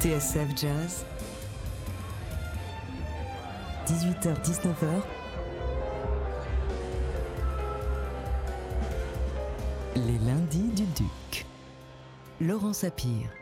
TSF Jazz, 18h-19h, les lundis du Duc. Laurent Sapir.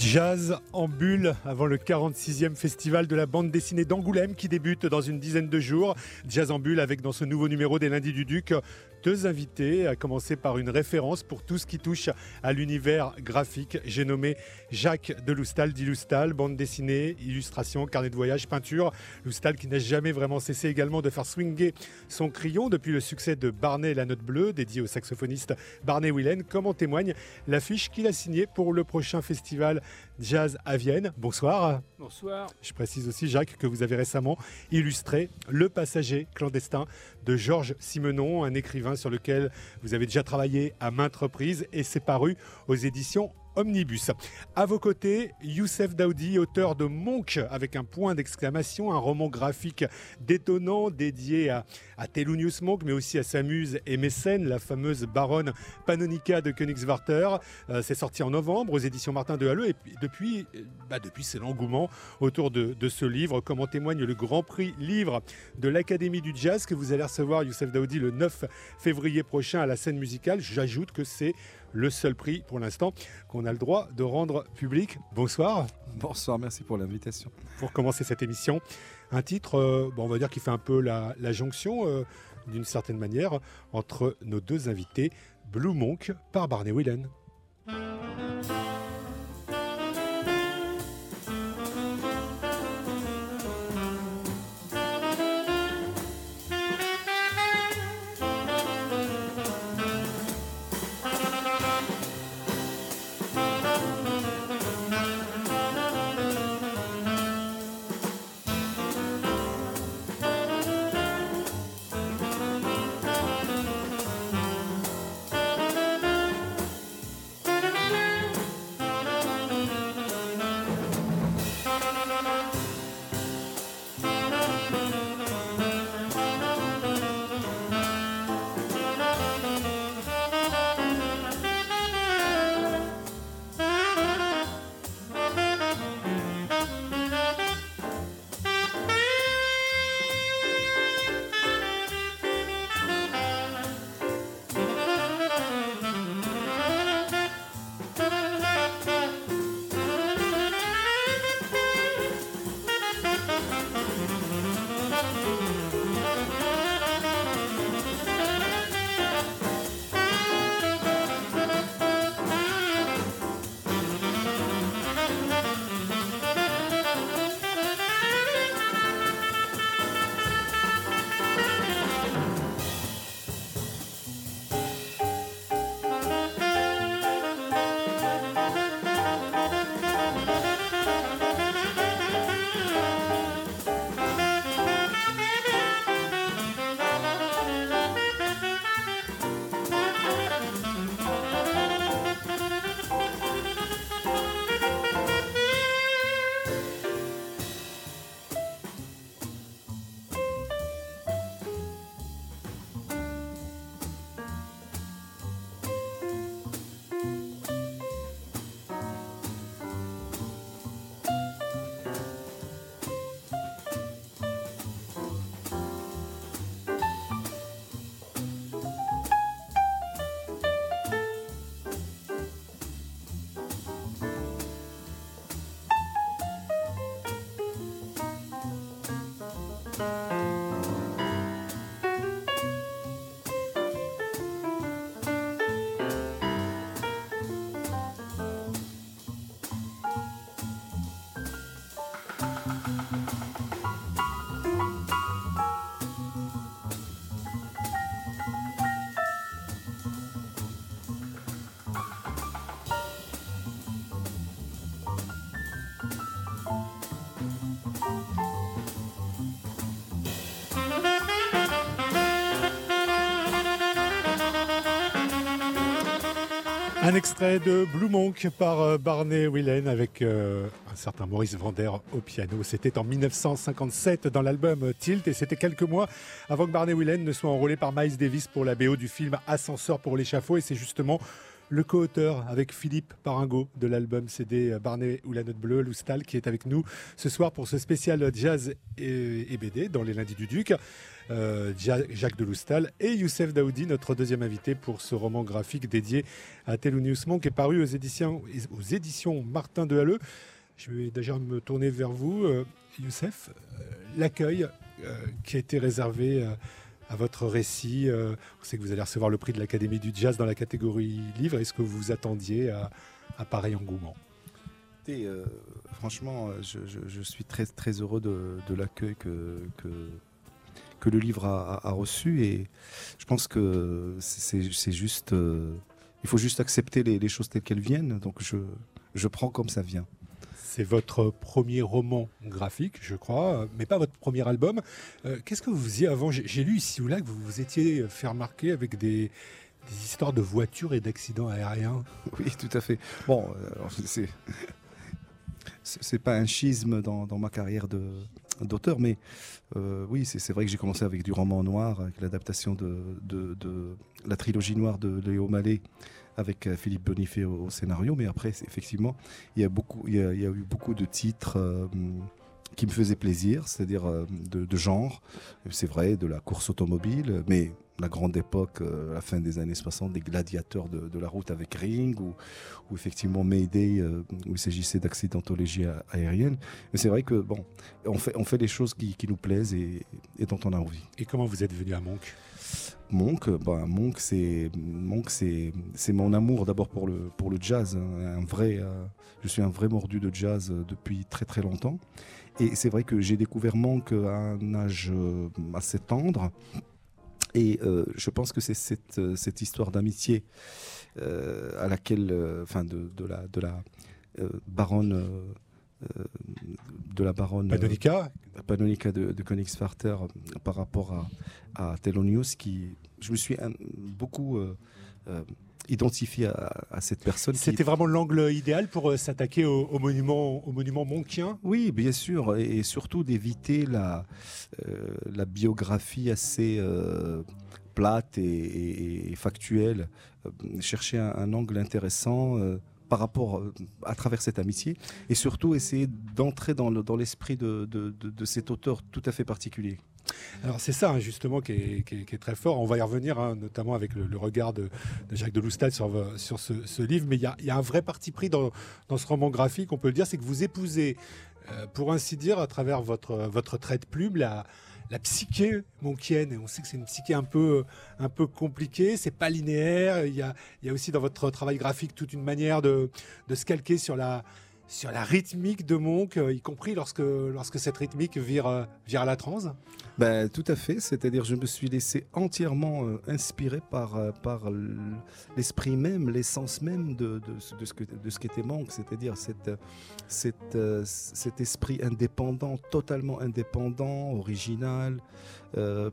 Jazz en bulle avant le 46e festival de la bande dessinée d'Angoulême qui débute dans une dizaine de jours. Jazz en bulle avec dans ce nouveau numéro des lundis du Duc deux invités, à commencer par une référence pour tout ce qui touche à l'univers graphique. J'ai nommé Jacques de Loustal, dit Loustal, bande dessinée, illustration, carnet de voyage, peinture. Loustal qui n'a jamais vraiment cessé également de faire swinger son crayon depuis le succès de Barney la note bleue, dédié au saxophoniste Barney Willen, comme en témoigne l'affiche qu'il a signée pour le prochain festival Jazz à Vienne. Bonsoir. Bonsoir. Je précise aussi, Jacques, que vous avez récemment illustré Le passager clandestin de Georges Simenon, un écrivain sur lequel vous avez déjà travaillé à maintes reprises et c'est paru aux éditions Omnibus. À vos côtés, Youssef Daoudi, auteur de Monk avec un point d'exclamation, un roman graphique détonnant dédié à, à Thelonious Monk, mais aussi à sa muse et mécène, la fameuse baronne Panonica de Königswarter. Euh, c'est sorti en novembre aux éditions Martin de Halleux et depuis, euh, bah depuis c'est l'engouement autour de, de, ce livre, comme en témoigne le Grand Prix livre de l'Académie du Jazz que vous allez recevoir, Youssef Daoudi, le 9 février prochain à la scène musicale. J'ajoute que c'est le seul prix pour l'instant qu'on a le droit de rendre public. Bonsoir. Bonsoir, merci pour l'invitation. Pour commencer cette émission, un titre, euh, bon, on va dire qui fait un peu la, la jonction, euh, d'une certaine manière, entre nos deux invités, Blue Monk par Barney Whelan. Extrait de Blue Monk par euh, Barney Willen avec euh, un certain Maurice Vander au piano. C'était en 1957 dans l'album Tilt et c'était quelques mois avant que Barney Willen ne soit enrôlé par Miles Davis pour la BO du film Ascenseur pour l'échafaud et c'est justement le co-auteur avec Philippe Paringo de l'album CD Barnet ou la note bleue, Loustal, qui est avec nous ce soir pour ce spécial jazz et, BD dans les lundis du Duc. Euh, Jacques de Loustal et Youssef Daoudi, notre deuxième invité pour ce roman graphique dédié à Thelonious Monk, est paru aux éditions, Martin de Halleux. Je vais déjà me tourner vers vous, euh, Youssef. Euh, l'accueil qui a été réservé à votre récit. Euh, on sait que vous allez recevoir le prix de l'Académie du Jazz dans la catégorie livre. Est-ce que vous vous attendiez à, pareil engouement? Euh, Franchement, je, suis très, très heureux de, l'accueil que, que, le livre a, reçu et je pense que c'est juste... Euh, il faut juste accepter les, les choses telles qu'elles viennent. Donc je, je prends comme ça vient. C'est votre premier roman graphique, je crois, mais pas votre premier album. Euh, qu'est-ce que vous faisiez avant? J'ai lu ici ou là que vous vous étiez fait remarquer avec des, histoires de voitures et d'accidents aériens. Oui, tout à fait. Bon, euh, c'est c'est pas un schisme dans, ma carrière d'auteur, mais euh, oui, c'est vrai que j'ai commencé avec du roman noir, avec l'adaptation de, de, la trilogie noire de Léo Mallet avec euh, Philippe Bonifay au, scénario, mais après, effectivement, il y a, eu beaucoup de titres euh, qui me faisaient plaisir, c'est-à-dire euh, de, genre, c'est vrai, de la course automobile, mais la grande époque, à la fin des années 60, des gladiateurs de, la route avec Ring, ou, effectivement Mayday, où il s'agissait d'accidentologie aérienne. Mais c'est vrai que, bon, on fait, on fait les choses qui, nous plaisent et, et, dont on a envie. Et comment vous êtes venu à Monk? Monk, bah, Monk, c'est Monk, c'est c'est mon amour d'abord pour le pour le jazz. Hein. un vrai, euh, je suis un vrai mordu de jazz euh, depuis très très longtemps. Et c'est vrai que j'ai découvert Monk à un âge euh, assez tendre. Et je pense que c'est cette, cette histoire d'amitié à laquelle, enfin de, de, la de la baronne de la baronne Panonica, Panonica de, de Königsvarter par rapport à, à Thelonious qui je me suis beaucoup euh, euh, identifié à, cette personne. C'était vraiment l'angle idéal pour euh, s'attaquer au, monument, au monument monkien Oui, bien sûr, et, surtout d'éviter la, la biographie assez plate et, factuelle. chercher un, angle intéressant par rapport à travers cette amitié et surtout essayer d'entrer dans l'esprit de, de, de, cet auteur tout à fait particulier. Alors c'est ça hein, justement qui est, très fort. On va y revenir, hein, notamment avec le, regard de, Jacques de Loustal sur, ce, livre. Mais il y a, un vrai parti pris dans, ce roman graphique, on peut le dire, c'est que vous épousez, euh, pour ainsi dire, à travers votre, trait de plume, la, psyché monkienne. Et on sait que c'est une psyché un peu, un peu compliquée, c'est pas linéaire. Il y, a, il y a aussi dans votre travail graphique toute une manière de, de se calquer sur la sur la rythmique de Monk, euh, y compris lorsque, lorsque cette rythmique vire, euh, vire à la transe. Ben, Tout à fait, c'est-à-dire je me suis laissé entièrement euh, inspiré par, par l'esprit même, l'essence même de, de, ce que, de ce qu'était Monk, c'est-à-dire cet esprit indépendant, totalement indépendant, original,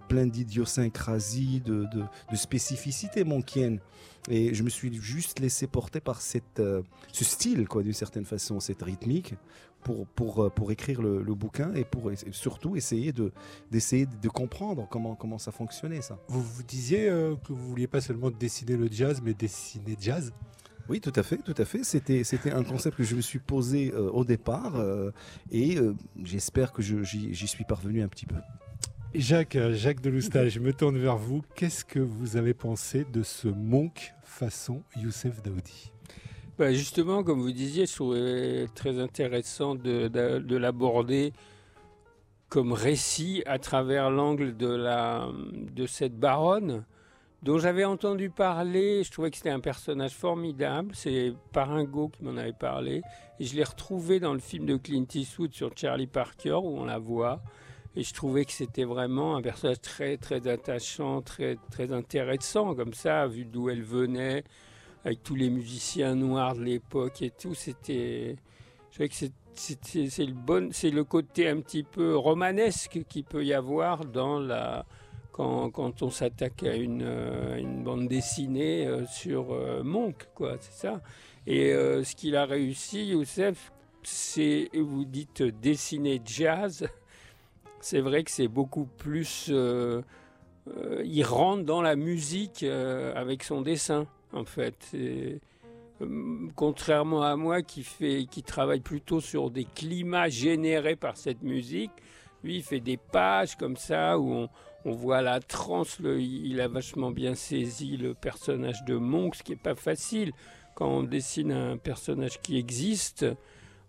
plein d'idiosyncrasie, de, de, de spécificité. Et je me suis juste laissé porter par cette, euh, ce style, quoi, d'une certaine façon, cette rythmique, pour, pour, euh, pour écrire le, bouquin et pour surtout essayer de, d'essayer de comprendre comment, comment ça fonctionnait, ça. Vous vous disiez euh, que vous vouliez pas seulement dessiner le jazz, mais dessiner jazz? Oui, tout à fait, tout à fait. C'était, c'était un concept que je me suis posé au départ et j'espère que j'y, j'y suis parvenu un petit peu. Jacques, Jacques Deloustal, je me tourne vers vous. Qu'est-ce que vous avez pensé de ce monk façon Youssef Daoudi? Bah Justement, comme vous disiez, je trouvais très intéressant de, de, l'aborder comme récit à travers l'angle de, de cette baronne dont j'avais entendu parler. Je trouvais que c'était un personnage formidable. C'est Paringo qui m'en avait parlé. Je l'ai retrouvé dans le film de Clint Eastwood sur Charlie Parker où on la voit. Et je trouvais que c'était vraiment un personnage très, très attachant, très, très intéressant, comme ça, vu d'où elle venait, avec tous les musiciens noirs de l'époque et tout. C'était. Je trouvais que c'est le, bon, le côté un petit peu romanesque qu'il peut y avoir dans la. Quand, quand on s'attaque à une, euh, une, bande dessinée euh, sur euh, Monk, quoi, c'est ça. Et ce qu'il a réussi, Youssef, c'est, vous dites dessiner jazz, c'est vrai que c'est beaucoup plus. Euh, euh, il rentre dans la musique euh, avec son dessin. en fait. Contrairement à moi qui, fait, qui travaille plutôt sur des climats générés par cette musique, lui il fait des pages comme ça où on, voit la transe, il a vachement bien saisi le personnage de Monk, ce qui n'est pas facile quand on dessine un personnage qui existe.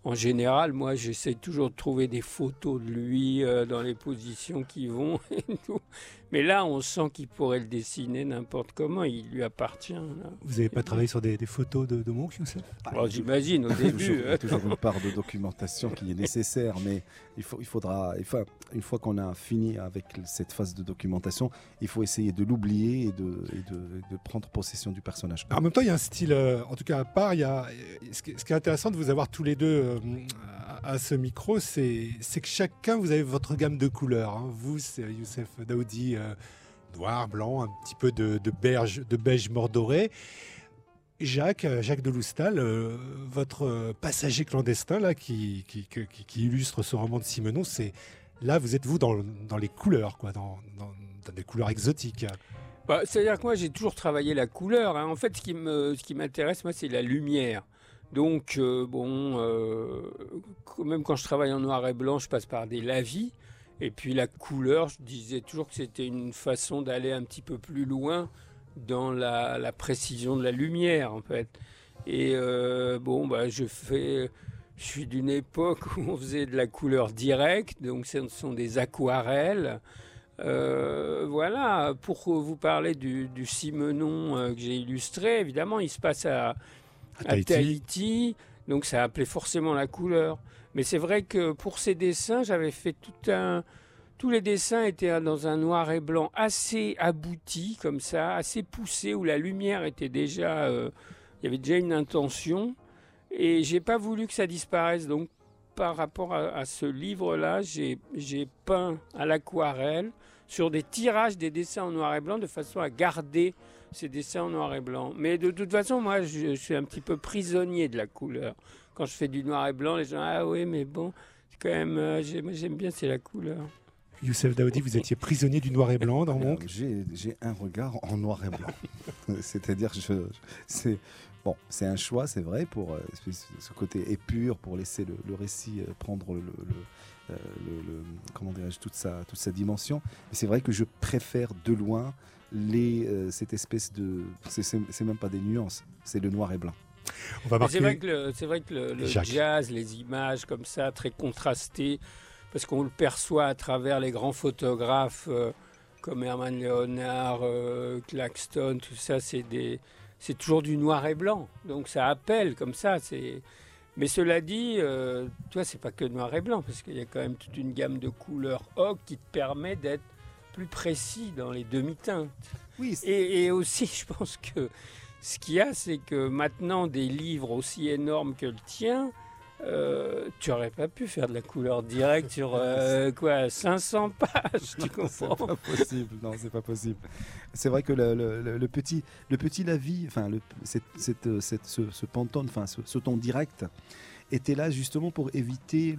En général, moi, j'essaie toujours de trouver des photos de lui euh, dans les positions qui vont et tout. Mais là, on sent qu'il pourrait le dessiner n'importe comment. Il lui appartient. là. Vous n'avez pas travaillé sur des, des photos de, de Monk, Youssef? Bon, J'imagine au début. toujours, il y a hein. toujours une part de documentation qui est nécessaire, mais il, faut, il faudra, une fois qu'on a fini avec cette phase de documentation, il faut essayer de l'oublier et, de, et de, de prendre possession du personnage. En même temps, il y a un style, euh, en tout cas à part, il y a, ce, qui, ce qui est intéressant de vous avoir tous les deux euh, à, à ce micro, c'est c'est que chacun, vous avez votre gamme de couleurs. hein. Vous, c'est Youssef Daoudi, euh, noir, blanc, un petit peu de, beige, de beige mordoré. Jacques, euh, Jacques de Loustal, euh, votre passager clandestin là, qui, illustre ce roman de Simenon, c'est là, vous êtes vous dans, le- dans les couleurs, quoi, dans, des couleurs exotiques. Bah, C'est-à-dire que moi, j'ai toujours travaillé la couleur. hein. En fait, ce qui ce m'intéresse, moi, c'est la lumière. Donc, bon, même quand je travaille en noir et blanc, je passe par des lavis. Et puis la couleur, je disais toujours que c'était une façon d'aller un petit peu plus loin dans la, la précision de la lumière, en fait. Et euh, bon, bah, je fais... Je suis d'une époque où on faisait de la couleur directe, donc ce sont des aquarelles. Euh, voilà, pour vous parler du, du Simenon euh, que j'ai illustré, évidemment, il se passe à, À à Tahiti. Donc ça appelait forcément la couleur. Mais c'est vrai que pour ces dessins, j'avais fait tout un. Tous les dessins étaient dans un noir et blanc assez abouti, comme ça, assez poussé, où la lumière était déjà. euh, il y avait déjà une intention. Et j'ai pas voulu que ça disparaisse. Donc, par rapport à, ce livre-là, j'ai peint à l'aquarelle sur des tirages des dessins en noir et blanc de façon à garder ces dessins en noir et blanc. Mais de toute façon, moi, je, je suis un petit peu prisonnier de la couleur. Quand je fais du noir et blanc, les gens, ah oui, mais bon, c'est quand même, euh, j'aime bien, c'est la couleur. Youssef Daoudi, vous étiez prisonnier du noir et blanc dans Monk. J'ai j'ai un regard en noir et blanc. C'est-à-dire, je, je- c'est bon, c'est un choix, c'est vrai, pour euh, ce côté épure, pour laisser le, le récit euh, prendre le, le- euh, le- le- comment dirais-je toute sa toute sa dimension. Mais c'est vrai que je préfère de loin les euh, cette espèce de c'est- même pas des nuances, c'est le noir et blanc. On va Mais C'est marquer. vrai que le, vrai que le, jazz, les images comme ça, très contrastées, parce qu'on le perçoit à travers les grands photographes euh, comme Herman Leonard, euh, Claxton, tout ça, c'est des, c'est toujours du noir et blanc. Donc ça appelle comme ça. C'est, mais cela dit, euh, toi, c'est pas que noir et blanc, parce qu'il y a quand même toute une gamme de couleurs ocre qui te permet d'être plus précis dans les demi-teintes. Oui, Et, et aussi, je pense que ce qu'il y a, c'est que maintenant, des livres aussi énormes que le tien, euh, tu n'aurais pas pu faire de la couleur directe sur euh, quoi 500 pages, tu C'est comprends pas possible, non, c'est pas possible. C'est vrai que le, le- le- le petit, le petit Lavi, enfin, le, cette, cette- cette- ce, ce pantone, enfin, ce, ce ton direct, était là justement pour éviter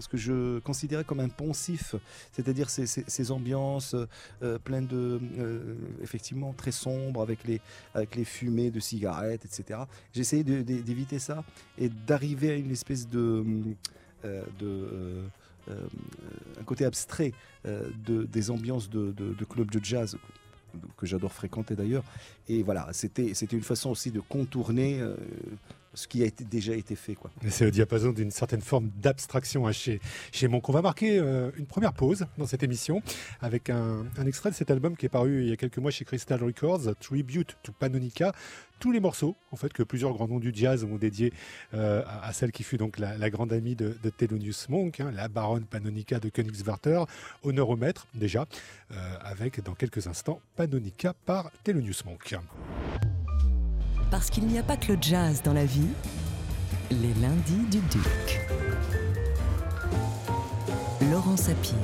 ce que je considérais comme un poncif, c'est-à-dire ces, ces- ces ambiances euh, pleines de, euh, effectivement, très sombres avec les, avec les fumées de cigarettes, etc. J'essayais d'éviter ça et d'arriver à une espèce de, euh, de un côté abstrait de, des ambiances de, de, de clubs de jazz que j'adore fréquenter d'ailleurs. Et voilà, c'était une façon aussi de contourner ce qui a déjà été fait. C'est au diapason d'une certaine forme d'abstraction chez, Monk. On va marquer euh, une première pause dans cette émission avec un, extrait de cet album qui est paru il y a quelques mois chez Crystal Records, Tribute to Panonica. Tous les morceaux, en fait, que plusieurs grands noms du jazz ont dédiés euh, à, celle qui fut donc la, grande amie de, de Thelonious Monk, hein, la baronne Panonica de Königswarter, honneur au déjà, euh, avec dans quelques instants Panonica par Thelonious Monk. Parce qu'il n'y a pas que le jazz dans la vie, les lundis du Duc. Laurent Sapir.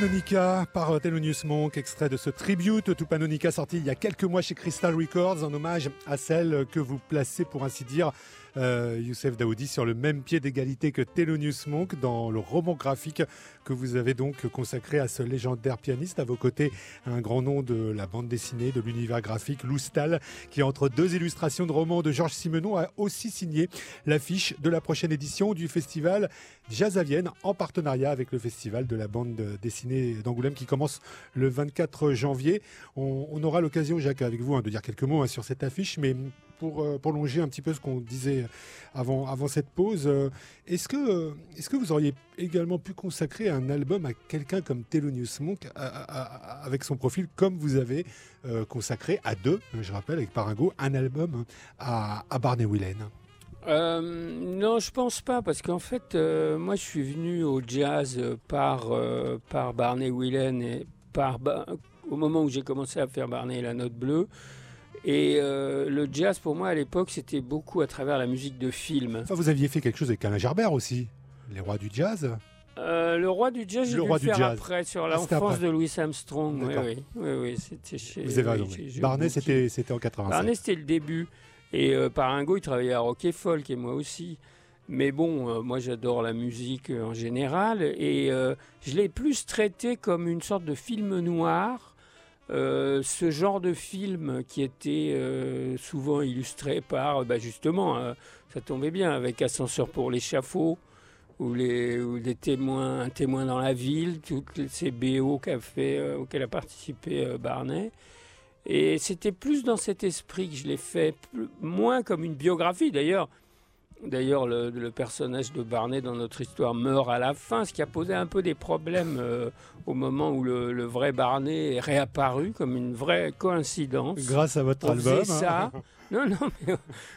Panonica par Thelonious Monk, extrait de ce tribute to Panonica sorti il y a quelques mois chez Crystal Records en hommage à celle que vous placez pour ainsi dire euh, Youssef Daoudi sur le même pied d'égalité que Thelonious Monk dans le roman graphique que vous avez donc consacré à ce légendaire pianiste. À vos côtés, un grand nom de la bande dessinée, de l'univers graphique, Loustal, qui entre deux illustrations de romans de Georges Simenon a aussi signé l'affiche de la prochaine édition du festival Jazz à Vienne en partenariat avec le festival de la bande dessinée d'Angoulême qui commence le 24 janvier. On, aura l'occasion, Jacques, avec vous, hein, de dire quelques mots hein, sur cette affiche, mais pour euh, prolonger un petit peu ce qu'on disait avant, avant cette pause, euh, est-ce que, euh, est que vous auriez également pu consacrer un album à quelqu'un comme Thelonious Monk avec son profil, comme vous avez consacré à deux, je rappelle, avec Paringo, un album à, Barney Whelan? Non, je pense pas, parce qu'en fait, moi, je suis venu au jazz par, par Barney et par, au moment où j'ai commencé à faire Barney la note bleue. Et euh, le jazz, pour moi, à l'époque, c'était beaucoup à travers la musique de film. Enfin, vous aviez fait quelque chose avec Alain Gerbert aussi, Les Rois du Jazz euh, le roi du jazz, j'ai dû le faire après, sur ah, l'enfance de Louis Armstrong. Oui, oui, oui, oui c'était chez. Vous avez raison. Barnet, c'était, c'était en 87. Barnet, c'était le début. Et euh, Paringo, il travaillait à Rock et Folk, et moi aussi. Mais bon, euh, moi j'adore la musique en général, et je l'ai plus traité comme une sorte de film noir euh, ce genre de film qui était euh, souvent illustré par, bah justement, euh, ça tombait bien, avec Ascenseur pour l'échafaud, ou les, les témoins, un témoin dans la ville, toutes ces BO qu'a auxquelles a participé Barnet. Et c'était plus dans cet esprit que je l'ai fait, moins comme une biographie. D'ailleurs, D'ailleurs, le, personnage de Barney dans notre histoire meurt à la fin, ce qui a posé un peu des problèmes euh, au moment où le, vrai Barney est réapparu comme une vraie coïncidence. Grâce à votre album. Hein. ça. Non, non, mais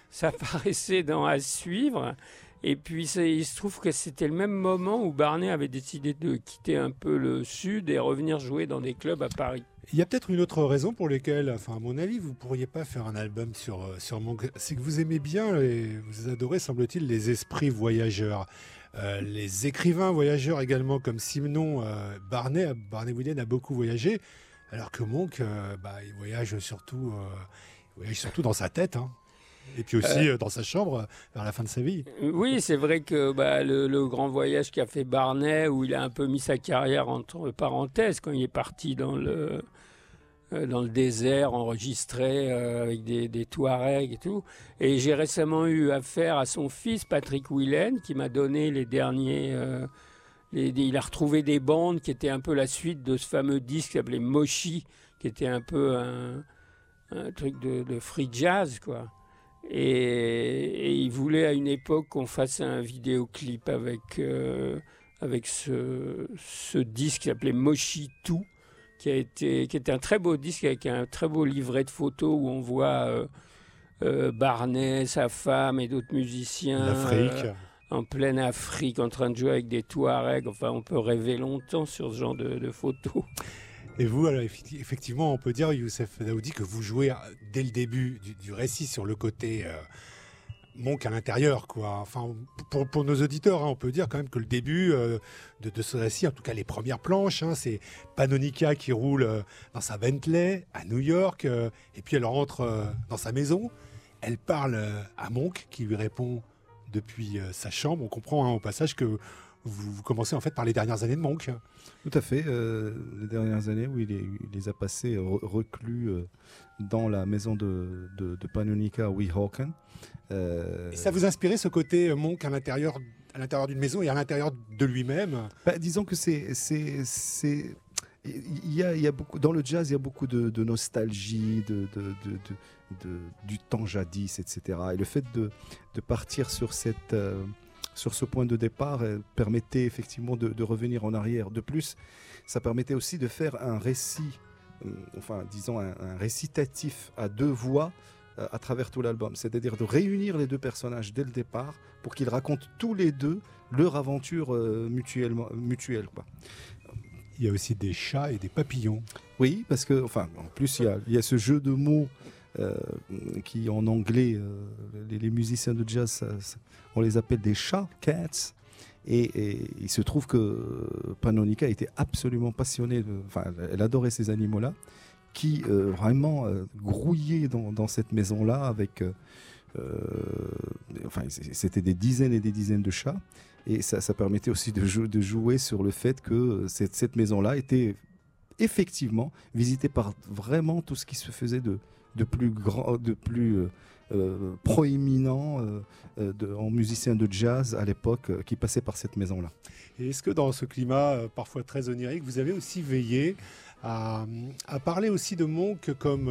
ça paraissait dans À suivre. Et puis il se trouve que c'était le même moment où Barney avait décidé de quitter un peu le sud et revenir jouer dans des clubs à Paris. Il y a peut-être une autre raison pour laquelle, enfin à mon avis, vous pourriez pas faire un album sur euh, sur C'est que vous aimez bien et vous adorez, semble-t-il, les esprits voyageurs. Euh, les écrivains voyageurs également, comme Simon euh, Barnet, Barney William a beaucoup voyagé, alors que Monk, bah, il voyage surtout, voyage surtout dans sa tête. Hein. Et puis aussi euh, dans sa chambre euh, vers la fin de sa vie. Oui, c'est vrai que bah, le, grand voyage qu'a fait Barnet, où il a un peu mis sa carrière entre parenthèses quand il est parti dans le, euh, dans le désert, enregistré avec des, des, Touaregs et tout. Et j'ai récemment eu affaire à son fils, Patrick Willen, qui m'a donné les derniers. il a retrouvé des bandes qui étaient un peu la suite de ce fameux disque qui s'appelait Moshi, qui était un peu un, truc de, de free jazz, quoi. Et, il voulait à une époque qu'on fasse un vidéoclip avec, euh, avec ce, ce disque qui s'appelait Moshi 2, qui, a été, qui était un très beau disque avec un très beau livret de photos où on voit euh, euh, Barnet, sa femme et d'autres musiciens. en pleine Afrique, en train de jouer avec des Touaregs. Enfin, on peut rêver longtemps sur ce genre de, de photos. Et vous, alors, effectivement, on peut dire, Youssef Daoudi, que vous jouez euh, dès le début du, récit sur le côté euh, Monk à l'intérieur. quoi. Enfin, pour, nos auditeurs, hein, on peut dire quand même que le début euh, de, ce récit, en tout cas les premières planches, hein, c'est Panonica qui roule dans sa Bentley à New York, et puis elle rentre dans sa maison. Elle parle à Monk qui lui répond depuis sa chambre. On comprend hein, au passage que vous, commencez en fait par les dernières années de Monk. Tout à fait, euh, les dernières années où il, les a passées reclus euh, dans la maison de, de, de Panonica Weehawken. Euh, et ça vous inspirait ce côté Monk à l'intérieur à l'intérieur d'une maison et à l'intérieur de lui-même? Bah, Disons que c'est c'est il y, a, il y a beaucoup dans le jazz il y a beaucoup de, de nostalgie de, de, du temps jadis etc et le fait de, partir sur cette sur ce point de départ permettait effectivement de, revenir en arrière. De plus, ça permettait aussi de faire un récit, euh, enfin disons un, récitatif à deux voix euh, à travers tout l'album. C'est-à-dire de réunir les deux personnages dès le départ pour qu'ils racontent tous les deux leur aventure euh, mutuellement, mutuelle. Quoi. Il y a aussi des chats et des papillons. Oui, parce que, enfin, en plus, il y a, il y a ce jeu de mots euh, qui en anglais, euh, les, musiciens de jazz, on les appelle des chats, cats. Et, il se trouve que Panonica était absolument passionnée, enfin, elle adorait ces animaux-là, qui euh, vraiment grouillaient dans, cette maison-là avec. Enfin, c'était des dizaines et des dizaines de chats. Et ça, permettait aussi de, jouer sur le fait que cette maison-là était effectivement visitée par vraiment tout ce qui se faisait de, de plus grand, de plus euh, proéminent euh, euh, en musicien de jazz à l'époque qui passait par cette maison-là. Et est-ce que dans ce climat parfois très onirique, vous avez aussi veillé à, parler aussi de Monk comme,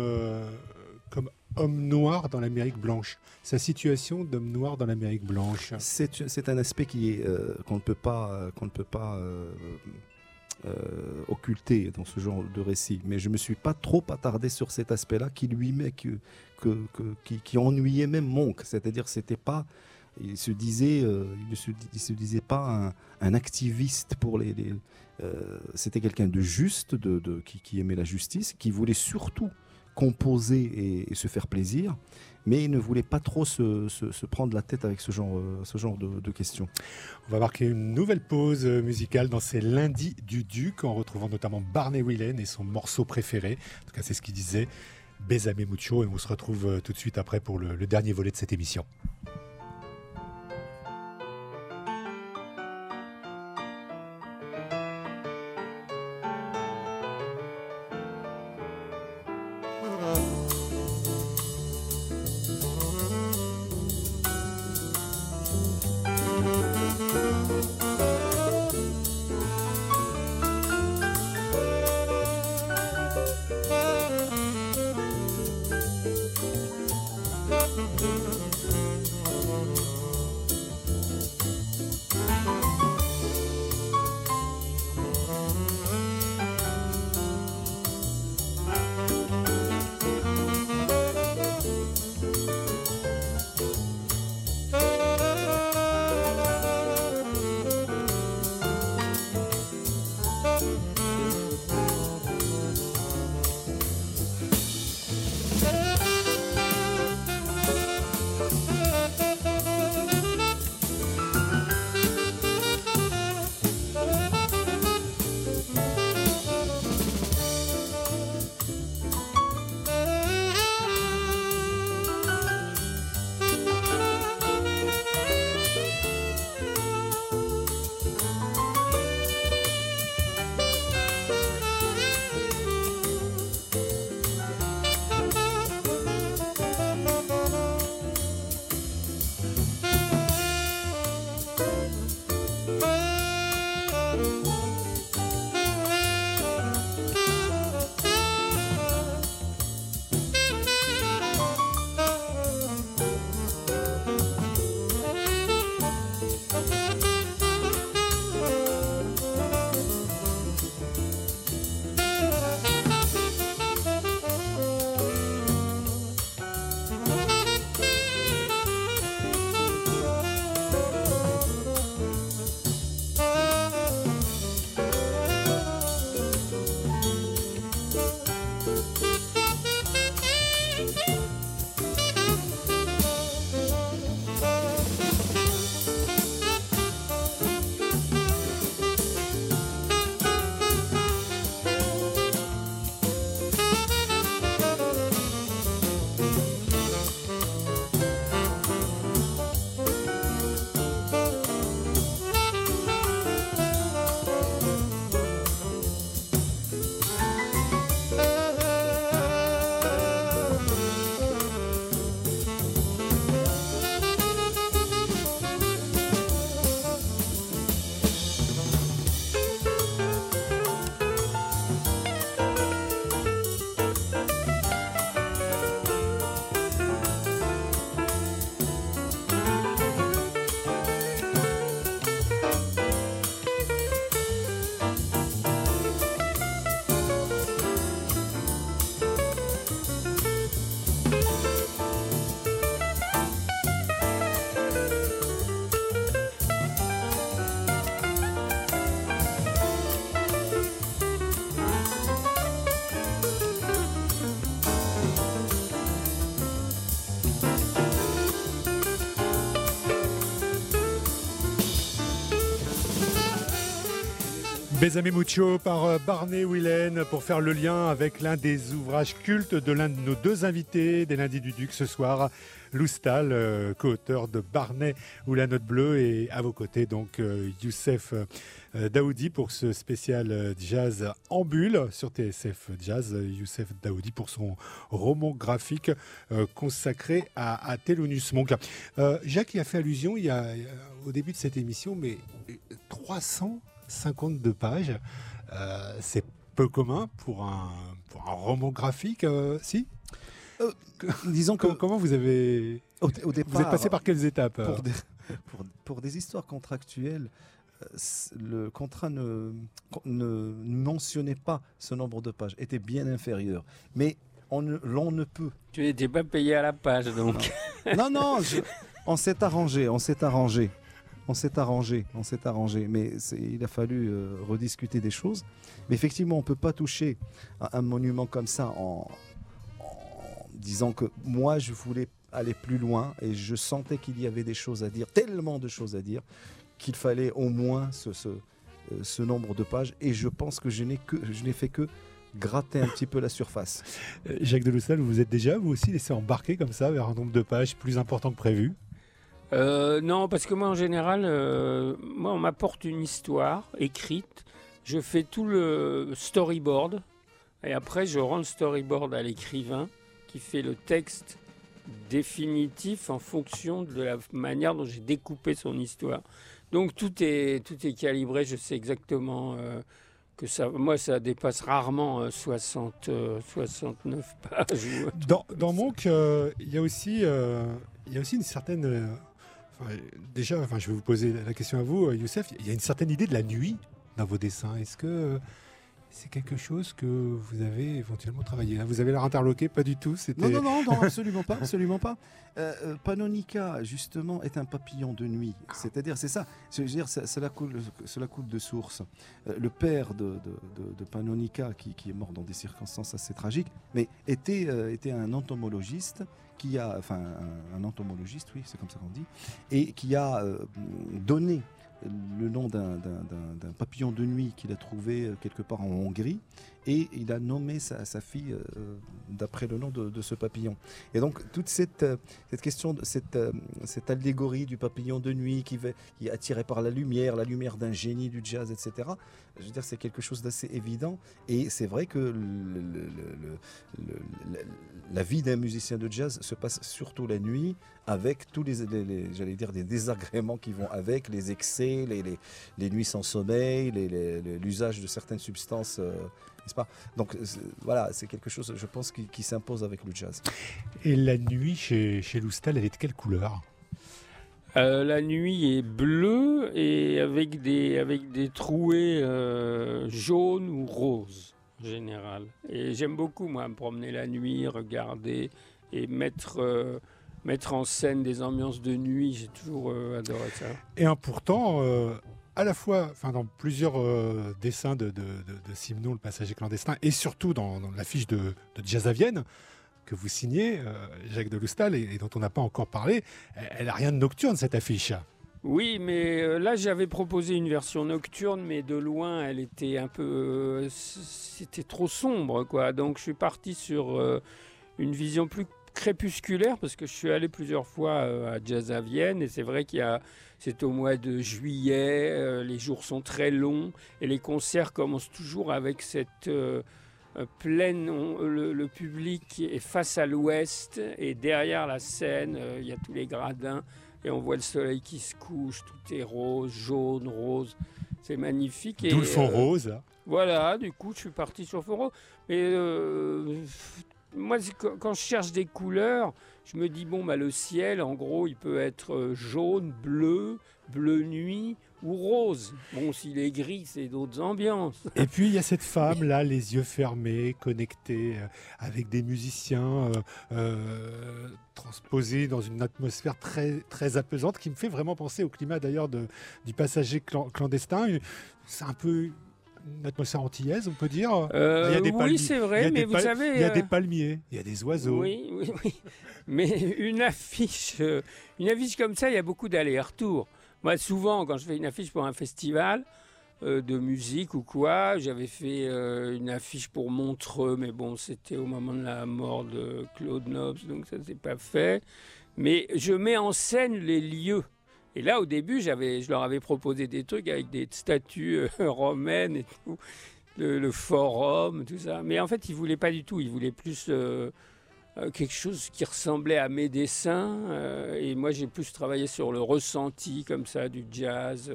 comme homme noir dans l'Amérique blanche? Sa situation d'homme noir dans l'Amérique blanche? C'est un aspect qui est qu'on ne peut pas, qu'on ne peut pas euh, occulté dans ce genre de récit. Mais je ne me suis pas trop attardé sur cet aspect-là qui lui met, que, que, qui, ennuyait même Monk. C'est-à-dire c'était pas il se disait, euh, il, se, se, disait pas un, activiste pour les. Euh, c'était quelqu'un de juste, de, qui, qui, aimait la justice, qui voulait surtout composer et, se faire plaisir, mais il ne voulait pas trop se, prendre la tête avec ce genre, euh, ce genre de, questions. On va marquer une nouvelle pause musicale dans ces lundis du Duc, en retrouvant notamment Barney Whelan et son morceau préféré. En tout cas, c'est ce qu'il disait, Besame Mucho, et on se retrouve euh, tout de suite après pour le dernier volet de cette émission. Besame Mucho par euh, Barney Willen pour faire le lien avec l'un des ouvrages cultes de l'un de nos deux invités des lundis du Duc ce soir, Loustal, euh, co-auteur de Barney ou la note bleue et à vos côtés donc euh, Youssef Daoudi pour ce spécial jazz en bulle sur TSF Jazz, Youssef Daoudi pour son roman graphique consacré à, à Monk. Jacques y a fait allusion il y a, au début de cette émission, mais 300 52 pages. Euh, c'est peu commun pour un, pour un roman graphique, euh, si euh, Disons que. Comment vous avez. Au, départ, vous êtes passé par quelles étapes pour des, pour, des, histoires contractuelles, le contrat ne, ne, mentionnait pas ce nombre de pages, était bien inférieur. Mais l'on ne, ne peut. Tu n'étais pas payé à la page, donc. Non, non, on s'est arrangé, on s'est arrangé on s'est arrangé, on s'est arrangé, mais il a fallu euh, rediscuter des choses. Mais effectivement, on ne peut pas toucher un, monument comme ça en, disant que moi, je voulais aller plus loin et je sentais qu'il y avait des choses à dire, tellement de choses à dire, qu'il fallait au moins ce, ce, euh, nombre de pages. Et je pense que je n'ai fait que gratter un petit peu la surface. Euh, Jacques Deloussal, vous êtes déjà vous aussi laissé embarquer comme ça vers un nombre de pages plus important que prévu? Euh, non, parce que moi en général, euh, moi on m'apporte une histoire écrite, je fais tout le storyboard et après je rends le storyboard à l'écrivain qui fait le texte définitif en fonction de la manière dont j'ai découpé son histoire. Donc tout est, tout est calibré, je sais exactement euh, que ça, moi ça dépasse rarement 60, 69 pages. Dans, dans Monk, il y a aussi, il y a aussi une certaine déjà, enfin, je vais vous poser la question à vous, euh, Youssef. Il y a une certaine idée de la nuit dans vos dessins. Est-ce que euh, c'est quelque chose que vous avez éventuellement travaillé Vous avez l'air interloqué Pas du tout Non, non, non, non, absolument pas. Absolument pas. Euh, Panonica, justement, est un papillon de nuit. C'est-à-dire, c'est ça. Je veux dire, cela coule, cela coule de source. le père de, de, Panonica, qui, qui, est mort dans des circonstances assez tragiques, mais était, était un entomologiste qui a, enfin un, entomologiste, oui, c'est comme ça qu'on dit, et qui a euh, donné le nom d'un papillon de nuit qu'il a trouvé euh, quelque part en Hongrie et il a nommé sa, fille euh, d'après le nom de, ce papillon. Et donc toute cette, euh, question, cette, cette allégorie du papillon de nuit qui, est attiré par la lumière, la lumière d'un génie du jazz, etc. Je veux dire, c'est quelque chose d'assez évident. Et c'est vrai que la vie d'un musicien de jazz se passe surtout la nuit avec tous les, j'allais dire, des désagréments qui vont avec, les excès, les, nuits sans sommeil, l'usage de certaines substances, euh, n'est-ce pas? Donc voilà, c'est quelque chose, je pense, qui, s'impose avec le jazz. Et la nuit chez, chez Loustal, elle est de quelle couleur? Euh, la nuit est bleue et avec des, avec des trouées euh, jaunes ou roses en général. Et j'aime beaucoup, moi, me promener la nuit, regarder et mettre mettre en scène des ambiances de nuit, j'ai toujours euh, adoré ça. Et pourtant, euh, à la fois enfin, dans plusieurs euh, dessins de, de, Simon, le passager clandestin, et surtout dans, l'affiche de, Jazz à Vienne, que vous signez, Jacques de Lustal, et, dont on n'a pas encore parlé, elle n'a rien de nocturne, cette affiche. Oui, mais là j'avais proposé une version nocturne, mais de loin elle était un peu, c'était trop sombre, quoi. Donc je suis parti sur une vision plus crépusculaire parce que je suis allé plusieurs fois euh, à Jazz à Vienne et c'est vrai qu'il y a c'est au mois de juillet, euh, les jours sont très longs et les concerts commencent toujours avec cette euh, pleine le, public est face à l'ouest et derrière la scène il y a tous les gradins et on voit le soleil qui se couche, tout est rose, jaune, rose. C'est magnifique. D'où le fond rose. Voilà, du coup, je suis parti sur fond rose. Mais moi, quand je cherche des couleurs, je me dis, bon, bah, le ciel, en gros, il peut être euh, jaune, bleu, bleu nuit ou rose. Bon, s'il est gris, c'est d'autres ambiances. Et puis, il y a cette femme-là, les yeux fermés, connectée euh, avec des musiciens euh, transposés dans une atmosphère très, très apaisante qui me fait vraiment penser au climat, d'ailleurs, du passager clandestin. C'est un peu atmosphère antillaise, on peut dire. Euh, il y a des oui, c'est vrai, mais vous savez. Il y a des euh, palmiers, il y a des oiseaux. Oui, oui, oui. Mais une affiche, euh, une affiche comme ça, il y a beaucoup d'allers-retours. Moi, souvent, quand je fais une affiche pour un festival, euh, de musique ou quoi. J'avais fait euh, une affiche pour Montreux, mais bon, c'était au moment de la mort de Claude Nobs, donc ça s'est pas fait. Mais je mets en scène les lieux. Et là, au début, je leur avais proposé des trucs avec des statues euh, romaines et tout, le, forum, tout ça. Mais en fait, ils voulaient pas du tout. Ils voulaient plus euh, euh, quelque chose qui ressemblait à mes dessins. Et moi, j'ai plus travaillé sur le ressenti, comme ça, du jazz.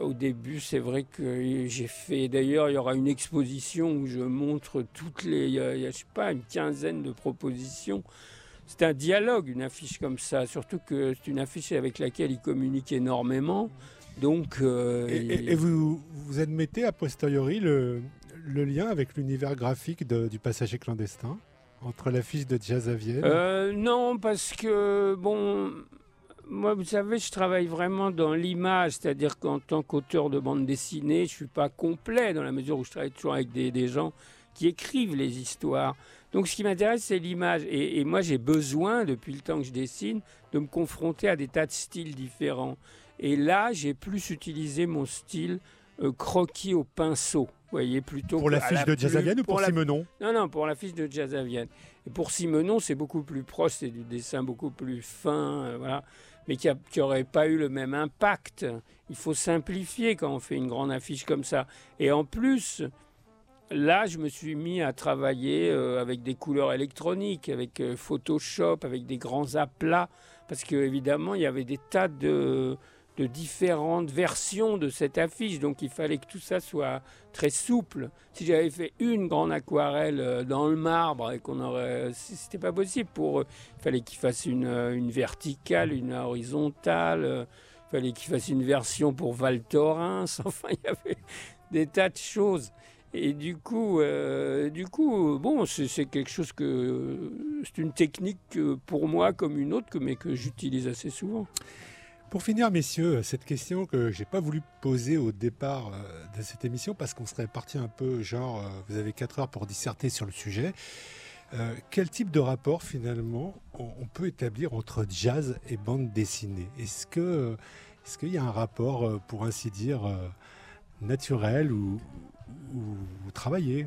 Au début, c'est vrai que j'ai fait. D'ailleurs, il y aura une exposition où je montre toutes les. Il y a je sais pas, une quinzaine de propositions. C'est un dialogue, une affiche comme ça. Surtout que c'est une affiche avec laquelle il communique énormément. Donc. euh, Et, il- et- et vous, vous admettez a posteriori le, le lien avec l'univers graphique de- du passager clandestin entre l'affiche de Jazz à Vienne Euh, non, parce que, bon, moi, vous savez, je travaille vraiment dans l'image, c'est-à-dire qu'en tant qu'auteur de bande dessinée, je suis pas complet dans la mesure où je travaille toujours avec des, des gens qui écrivent les histoires. Donc, ce qui m'intéresse, c'est l'image. Et, et moi, j'ai besoin, depuis le temps que je dessine, de me confronter à des tas de styles différents. Et là, j'ai plus utilisé mon style euh, croquis au pinceau. Voyez, plutôt Pour l'affiche la de Jazz ou pour la Simenon non, non, pour la fiche de Jazz. Et pour Simonon, c'est beaucoup plus proche, c'est du dessin beaucoup plus fin, euh, voilà, mais qui n'aurait pas eu le même impact. Il faut simplifier quand on fait une grande affiche comme ça. Et en plus, là, je me suis mis à travailler euh, avec des couleurs électroniques, avec euh, Photoshop, avec des grands aplats, parce qu'évidemment, il y avait des tas de différentes versions de cette affiche, donc il fallait que tout ça soit très souple. Si j'avais fait une grande aquarelle euh, dans le marbre et qu'on c'était pas possible. Il fallait qu'il fasse une, verticale, une horizontale. Il fallait qu'il fasse une version pour Val Thorens. Enfin, il y avait des tas de choses. Et du coup, euh, du coup, bon, c'est quelque chose que c'est une technique que, pour moi comme une autre, mais que j'utilise assez souvent. Pour finir, messieurs, cette question que j'ai pas voulu poser au départ euh, de cette émission parce qu'on serait parti un peu genre, euh, vous avez 4 heures pour disserter sur le sujet. Quel type de rapport finalement on, peut établir entre jazz et bande dessinée? Est-ce que est-ce qu'il y a un rapport, pour ainsi dire, naturel ou, ou, ou travaillé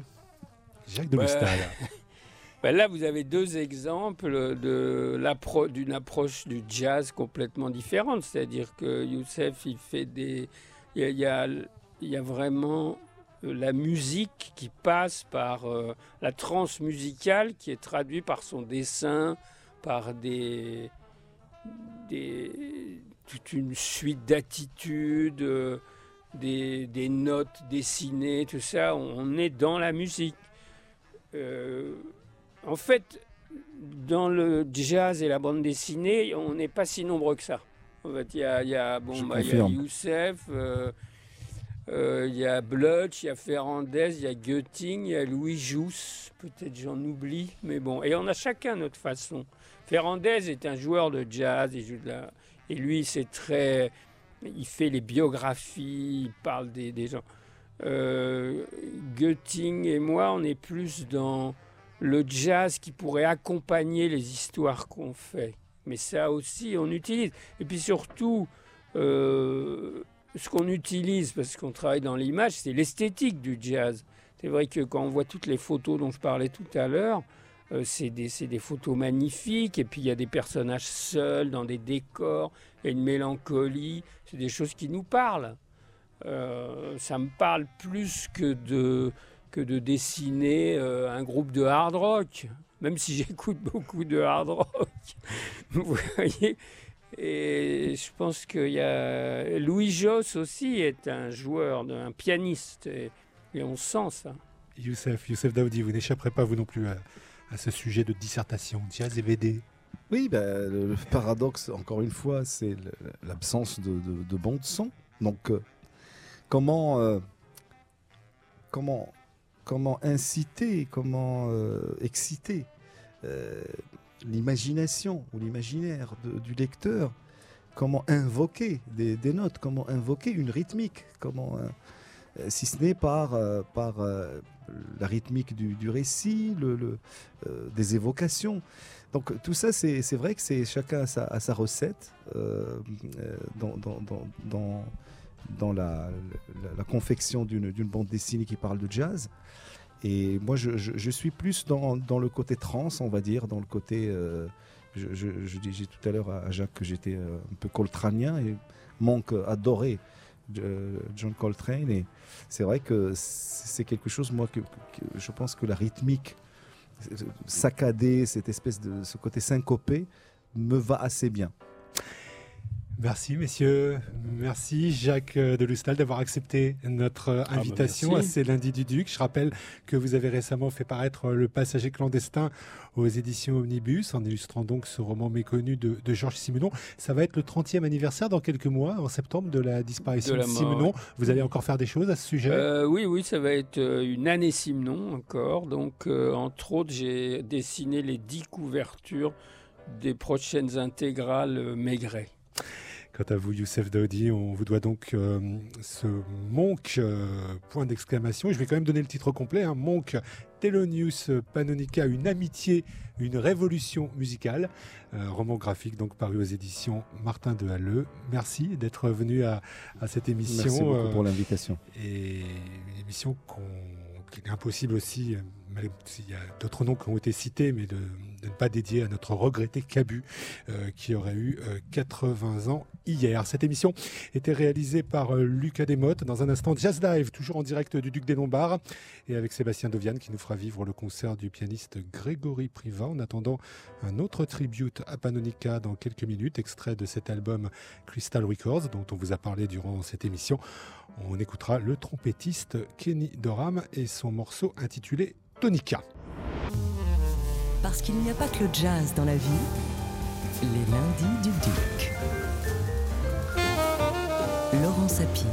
Jacques de. Ben là, vous avez deux exemples d'une approche du jazz complètement différente. C'est-à-dire que Youssef, il fait des. Il y a, il y a- vraiment euh, la musique qui passe par euh, la trance musicale qui est traduite par son dessin, par des. des toute une suite d'attitudes, euh, des, des notes dessinées, tout ça. On, est dans la musique. Euh, en fait, dans le jazz et la bande dessinée, on n'est pas si nombreux que ça. En fait, il y a, il y a, bon, bah, il y a. Youssef, euh, euh, il y a Blutch, il y a Ferrandez, il y a Götting, il y a Louis Jousse, peut-être j'en oublie, mais bon. Et on a chacun notre façon. Ferrandez est un joueur de jazz, il joue de la... et lui, c'est très... Il fait les biographies, il parle des, gens. Euh, et moi, on est plus dans le jazz qui pourrait accompagner les histoires qu'on fait. Mais ça aussi, on utilise. Et puis surtout, euh, ce qu'on utilise, parce qu'on travaille dans l'image, c'est l'esthétique du jazz. C'est vrai que quand on voit toutes les photos dont je parlais tout à l'heure, c'est des, des photos magnifiques. Et puis il y a des personnages seuls dans des décors, il y a une mélancolie. C'est des choses qui nous parlent. Euh, ça me parle plus que de, que de dessiner euh, un groupe de hard rock, même si j'écoute beaucoup de hard rock. Vous voyez Et je pense qu'il y a. Louis Joss aussi est un joueur, un pianiste, et, et on sent ça. Youssef, Youssef Daoudi, vous n'échapperez pas vous non plus à, à ce sujet de dissertation, jazz et VD. Oui, ben, le, paradoxe, encore une fois, c'est l'absence de, de, de bande son. Donc, euh, comment, euh, comment, comment inciter, comment euh, exciter l'imagination ou l'imaginaire du lecteur? Comment invoquer des, des notes? Comment invoquer une rythmique? Comment, si ce n'est par, euh, par euh, la rythmique du, du récit, le, euh, des évocations. Donc tout ça, c'est vrai que c'est chacun a sa, recette euh, euh, dans, dans, dans, dans, la, la, confection d'une bande dessinée qui parle de jazz. Et moi, je, je, suis plus dans, le côté trans, on va dire, dans le côté. Euh, je, je, disais tout à l'heure à Jacques que j'étais euh, un peu coltranien et Monk adorait John Coltrane. Et c'est vrai que c'est quelque chose, moi, que, je pense que la rythmique saccadée, cette espèce de ce côté syncopé, me va assez bien. Merci messieurs, merci Jacques de Lustal d'avoir accepté notre euh, ah, bah, invitation à ces lundis du Duc. Je rappelle que vous avez récemment fait paraître Le Passager clandestin aux éditions Omnibus en illustrant donc ce roman méconnu de, Georges Simenon. Ça va être le 30e anniversaire dans quelques mois, en septembre, de la disparition de, Simenon. Vous allez encore faire des choses à ce sujet? Euh, Oui, oui, ça va être euh, une année Simenon encore. Donc entre autres, j'ai dessiné les dix couvertures des prochaines intégrales Maigret. Quant à vous, Youssef Daoudi, on vous doit donc euh, ce Monk, euh, point d'exclamation. Je vais quand même donner le titre complet. Hein, Monk, Thelonius Panonica, une amitié, une révolution musicale. Euh, roman graphique donc paru aux éditions Martin de Halleux. Merci d'être venu à, cette émission. Merci beaucoup pour l'invitation. Et une émission qu'on, est impossible aussi, il y a d'autres noms qui ont été cités, mais de ne pas dédier à notre regretté Cabu, euh, qui aurait eu 80 euh, ans hier. Cette émission était réalisée par euh, Lucas Desmottes. Dans un instant, Jazz Live, toujours en direct du Duc des Lombards, et avec Sébastien Dovian qui nous fera vivre le concert du pianiste Grégory Priva. En attendant, un autre tribute à Panonica dans quelques minutes, extrait de cet album Crystal Records, dont on vous a parlé durant cette émission. On écoutera le trompettiste Kenny Doram et son morceau intitulé Parce qu'il n'y a pas que le jazz dans la vie, les lundis du Duc. Laurent Sapir.